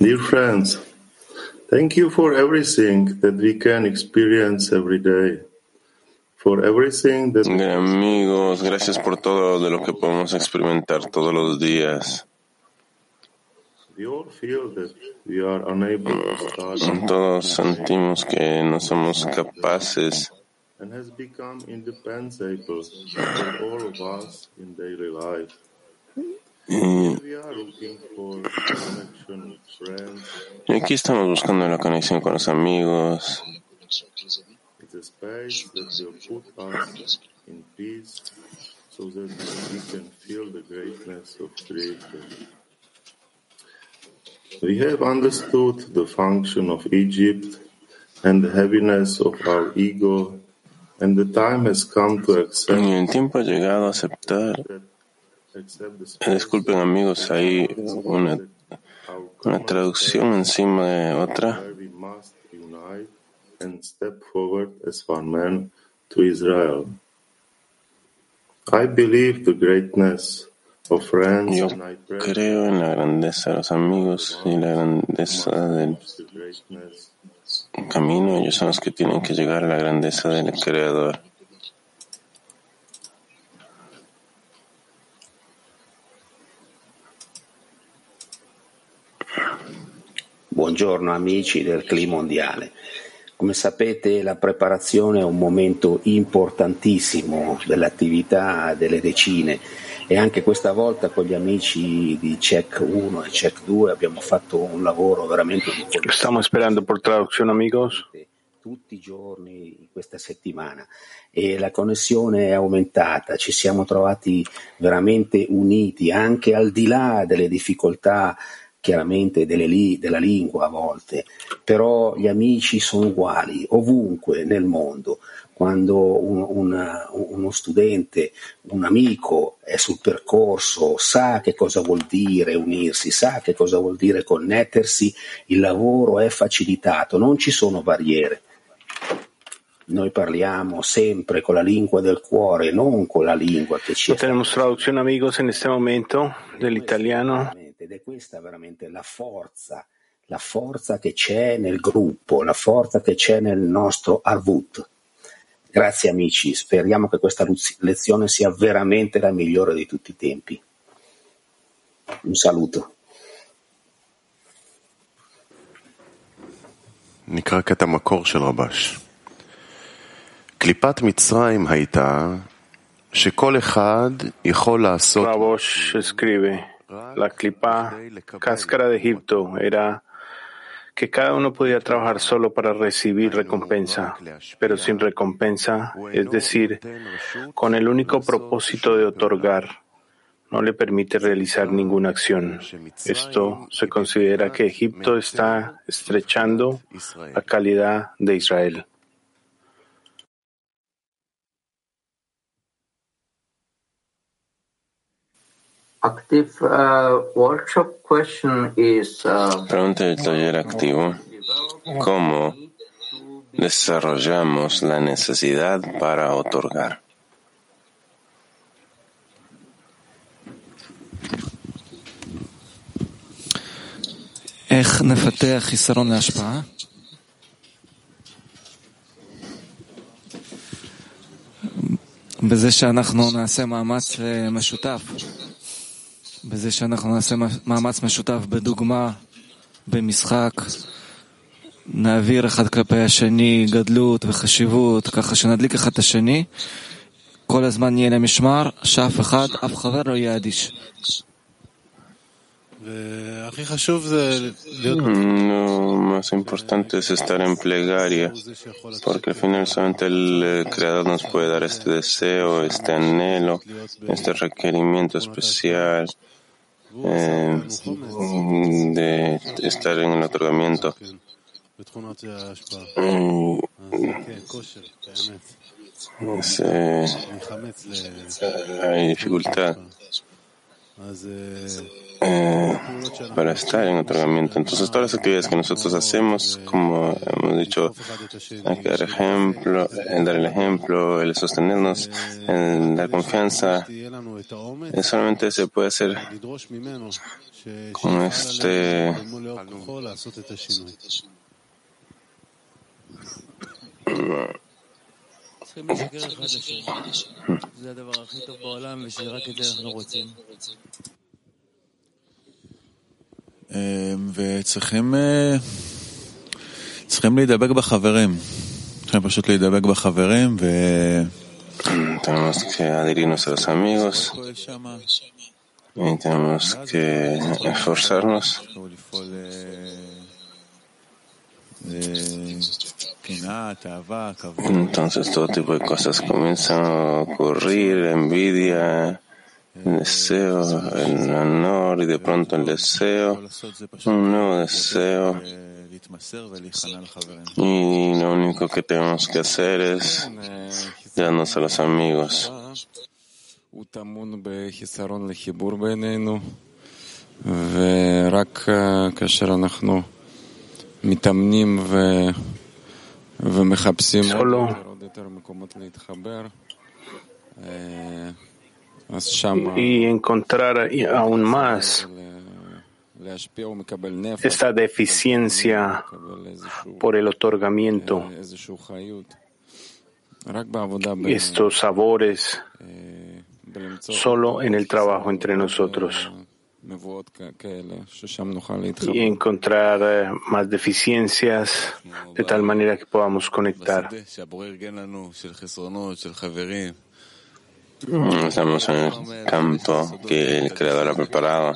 Dear friends, thank you for everything that we can experience every day. For everything that Amigos, gracias por todo de lo que podemos experimentar todos los días. we all feel that we are unable to start mm. Todos sentimos que no somos capaces and has become indispensable for all of us in daily life. Y aquí estamos buscando la conexión con los amigos. We have understood the function of Egypt and the heaviness of our ego, and the time has come to accept y el tiempo ha llegado a aceptar. Disculpen amigos, hay una, una traducción encima de otra. and step forward as one man to Israel. I believe the greatness of friends Yo and I pray creo en la grandeza de los amigos y la grandeza del camino. Ellos son los que tienen que llegar a la grandeza del Creador. Buongiorno amici del Clima Mondiale. Come sapete la preparazione è un momento importantissimo dell'attività delle decine e anche questa volta con gli amici di Check 1 e Check 2 abbiamo fatto un lavoro veramente difficile. Estamos esperando por traducción, amigos. tutti i giorni in questa settimana e la connessione è aumentata, ci siamo trovati veramente uniti anche al di là delle difficoltà chiaramente li- della lingua a volte, però gli amici sono uguali ovunque nel mondo. Quando un- una- uno studente, un amico è sul percorso, sa che cosa vuol dire unirsi, sa che cosa vuol dire connettersi, il lavoro è facilitato, non ci sono barriere. Noi parliamo sempre con la lingua del cuore, non con la lingua che ci tenemos traducción, amigos, en este momento del italiano Ed è questa veramente la forza, la forza che c'è nel gruppo, la forza che c'è nel nostro Arvut. Grazie amici, speriamo che questa luz- lezione sia veramente la migliore di tutti i tempi. Un saluto. נקרא קטע מקור של רבש. קליפת מצרים הייתה שכל אחד יכול לעשות Rabosh escribe, la clipa cáscara de Egipto era que cada uno podía trabajar solo para recibir recompensa, pero sin recompensa, es decir, con el único propósito de otorgar, no le permite realizar ninguna acción. Esto se considera que Egipto está estrechando la calidad de Israel. Active uh, workshop question is uh, Pregunta del taller activo. ¿Cómo desarrollamos la necesidad para otorgar? איך נפתח חיסרון להשפעה? בזה שאנחנו נעשה מאמץ אה, משותף, בזה שאנחנו נעשה מאמץ משותף בדוגמה, במשחק, נעביר אחד כלפי השני גדלות וחשיבות, ככה שנדליק אחד את השני, כל הזמן נהיה למשמר, שאף אחד, אף חבר לא יהיה אדיש. Lo más importante es estar en plegaria, porque al final solamente el Creador nos puede dar este deseo, este anhelo, este requerimiento especial eh, de estar en el otorgamiento. Es, eh, hay dificultad eh, para estar en otorgamiento. Entonces, todas las actividades que nosotros hacemos, como hemos dicho, hay que dar ejemplo, en dar el ejemplo, el sostenernos, en dar confianza, solamente se puede hacer con este וצריכים צריכים להידבק בחברים. צריכים פשוט להידבק בחברים ו... Tenemos que adherirnos a los amigos y tenemos que esforzarnos Entonces todo tipo de cosas comienzan a ocurrir, envidia, el deseo, el honor y de pronto el deseo, un nuevo deseo. Y lo único que tenemos que hacer es darnos a los amigos. Solo y encontrar aún más esta deficiencia por el otorgamiento, estos sabores, solo en el trabajo entre nosotros. Y encontrar eh, más deficiencias de tal manera que podamos conectar. Estamos en el campo que el Creador ha preparado,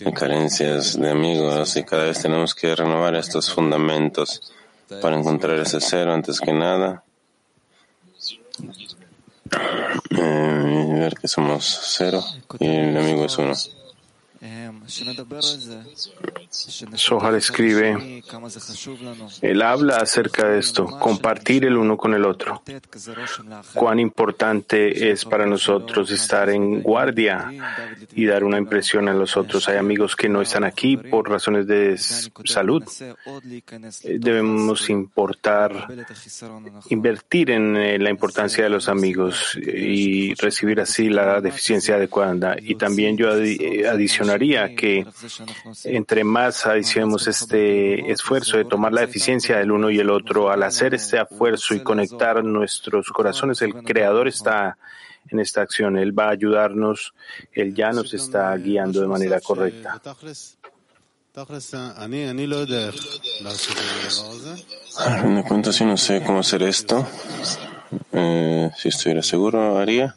en carencias de amigos, y cada vez tenemos que renovar estos fundamentos para encontrar ese cero antes que nada. Eh, ver que somos cero y el amigo es uno. Sohar escribe, él habla acerca de esto, compartir el uno con el otro. Cuán importante es para nosotros estar en guardia y dar una impresión a los otros. Hay amigos que no están aquí por razones de salud. Debemos importar, invertir en eh, la importancia de los amigos y recibir así la deficiencia adecuada. Y también yo adicionaría que entre más adicionemos este esfuerzo de tomar la eficiencia del uno y el otro, al hacer este esfuerzo y conectar nuestros corazones, el Creador está en esta acción. Él va a ayudarnos, Él ya nos está guiando de manera correcta. Me cuento si no sé cómo hacer esto. Eh, si estuviera seguro, haría.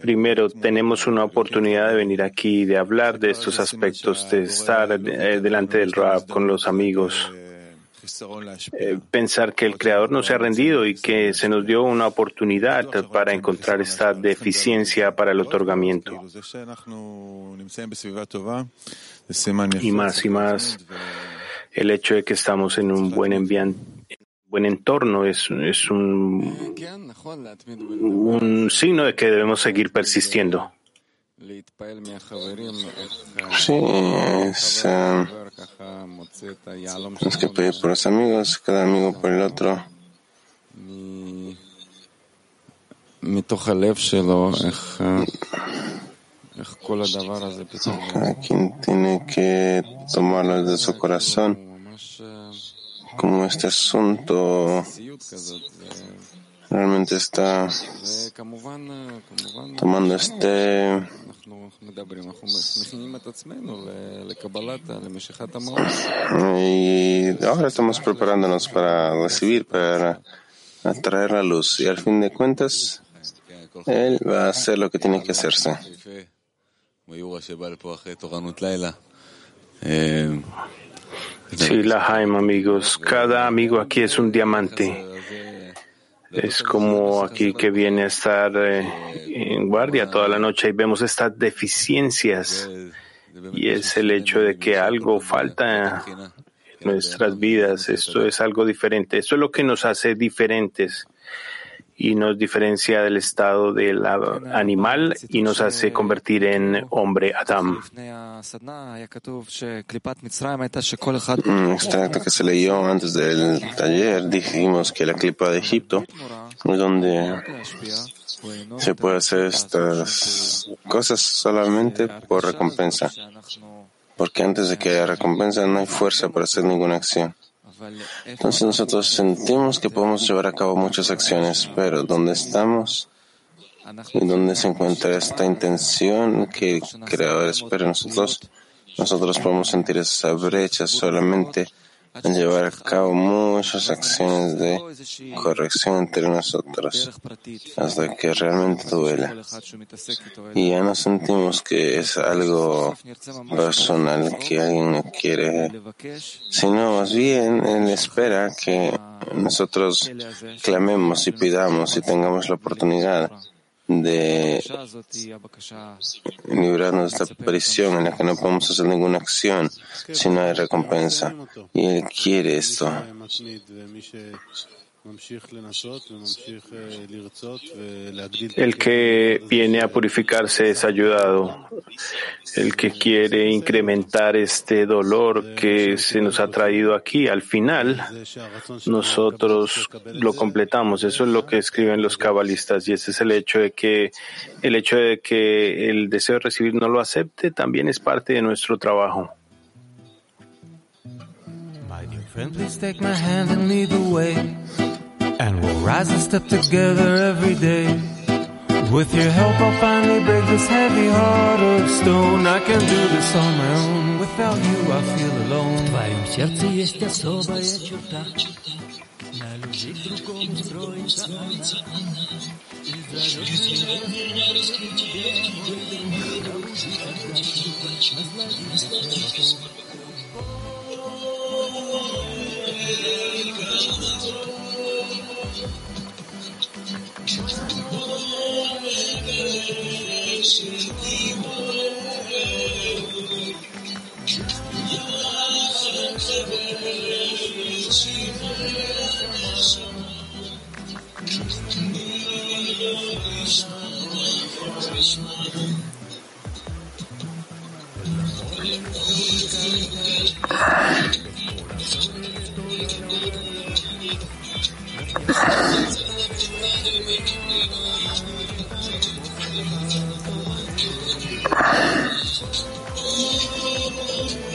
Primero, tenemos una oportunidad de venir aquí, de hablar de estos aspectos, de estar delante del rap con los amigos. Eh, pensar que el Creador no se ha rendido y que se nos dio una oportunidad para encontrar esta deficiencia para el otorgamiento. Y más y más, el hecho de que estamos en un buen buen entorno es, es un, un signo de que debemos seguir persistiendo. Sí, es, uh, que pedir por los amigos, cada amigo por el otro. Cada quien tiene que tomarlo desde su corazón, como este asunto realmente está tomando este y ahora estamos preparándonos para recibir, para atraer la luz y al fin de cuentas él va a hacer lo que tiene que hacerse. Sí, la Jaime, amigos. Cada amigo aquí es un diamante. Es como aquí que viene a estar eh, en guardia toda la noche y vemos estas deficiencias. Y es el hecho de que algo falta en nuestras vidas. Esto es algo diferente. Esto es lo que nos hace diferentes y nos diferencia del estado del animal y nos hace convertir en hombre Adam. Un extracto que se leyó antes del taller, dijimos que la clipa de Egipto es donde se puede hacer estas cosas solamente por recompensa, porque antes de que haya recompensa no hay fuerza para hacer ninguna acción. Entonces nosotros sentimos que podemos llevar a cabo muchas acciones, pero ¿dónde estamos? ¿Y dónde se encuentra esta intención que el Creador espera nosotros? Nosotros podemos sentir esa brecha solamente en llevar a cabo muchas acciones de corrección entre nosotros hasta que realmente duela. Y ya no sentimos que es algo personal que alguien quiere, sino más bien Él espera que nosotros clamemos y pidamos y tengamos la oportunidad de librarnos de esta prisión en la que no podemos hacer ninguna acción si no hay recompensa. Y Él quiere esto. El que viene a purificarse es ayudado. El que quiere incrementar este dolor que se nos ha traído aquí, al final nosotros lo completamos. Eso es lo que escriben los cabalistas y ese es el hecho de que el hecho de que el deseo de recibir no lo acepte también es parte de nuestro trabajo. And we'll rise and step together every day. With your help, I'll finally break this heavy heart of stone. I can do this on my own. Without you, I feel alone. В твоем сердце есть особая черта. На любви к другому строится И зовет меня Thank you.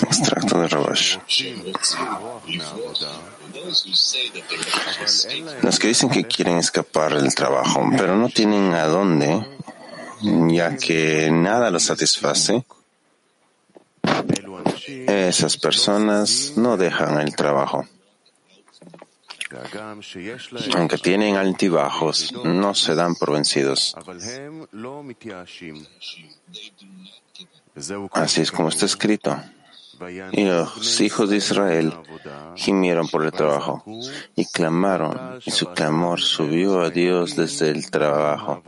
Extracto de Rabash. Los que dicen que quieren escapar del trabajo, pero no tienen a dónde, ya que nada los satisface, esas personas no dejan el trabajo. Aunque tienen altibajos, no se dan por vencidos. Así es como está escrito. Y los hijos de Israel gimieron por el trabajo y clamaron, y su clamor subió a Dios desde el trabajo.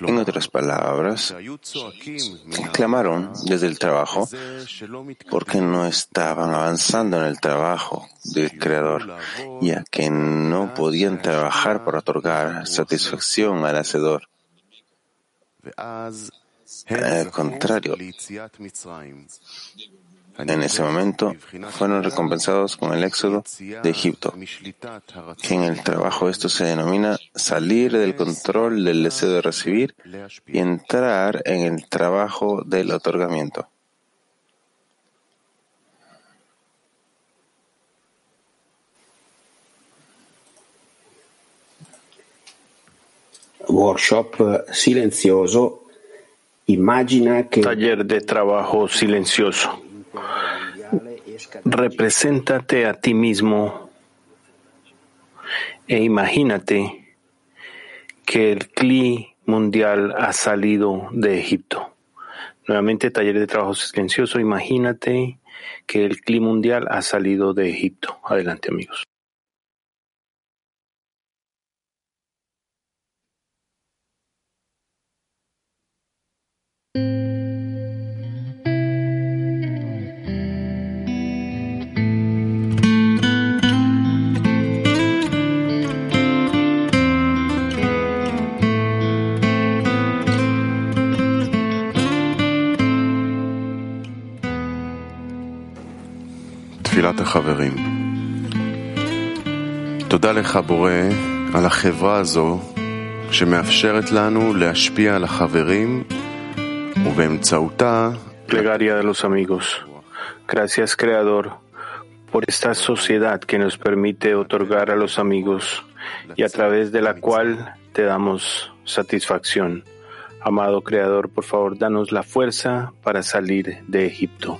En otras palabras, clamaron desde el trabajo porque no estaban avanzando en el trabajo del Creador, ya que no podían trabajar para otorgar satisfacción al Hacedor. Al contrario, en ese momento fueron recompensados con el éxodo de Egipto, que en el trabajo esto se denomina salir del control del deseo de recibir y entrar en el trabajo del otorgamiento. Workshop silenzioso. Imagina que Taller de trabajo silencioso. Represéntate a ti mismo e imagínate que el CLI mundial ha salido de Egipto. Nuevamente, taller de trabajo silencioso. Imagínate que el CLI mundial ha salido de Egipto. Adelante, amigos. תפילת החברים. תודה לך, בורא, על החברה הזו שמאפשרת לנו להשפיע על החברים ובאמצעותה Plegaria de los amigos. Gracias, Creador, por esta sociedad que nos permite otorgar a los amigos y a través de la cual te damos satisfacción. Amado Creador, por favor, danos la fuerza para salir de Egipto.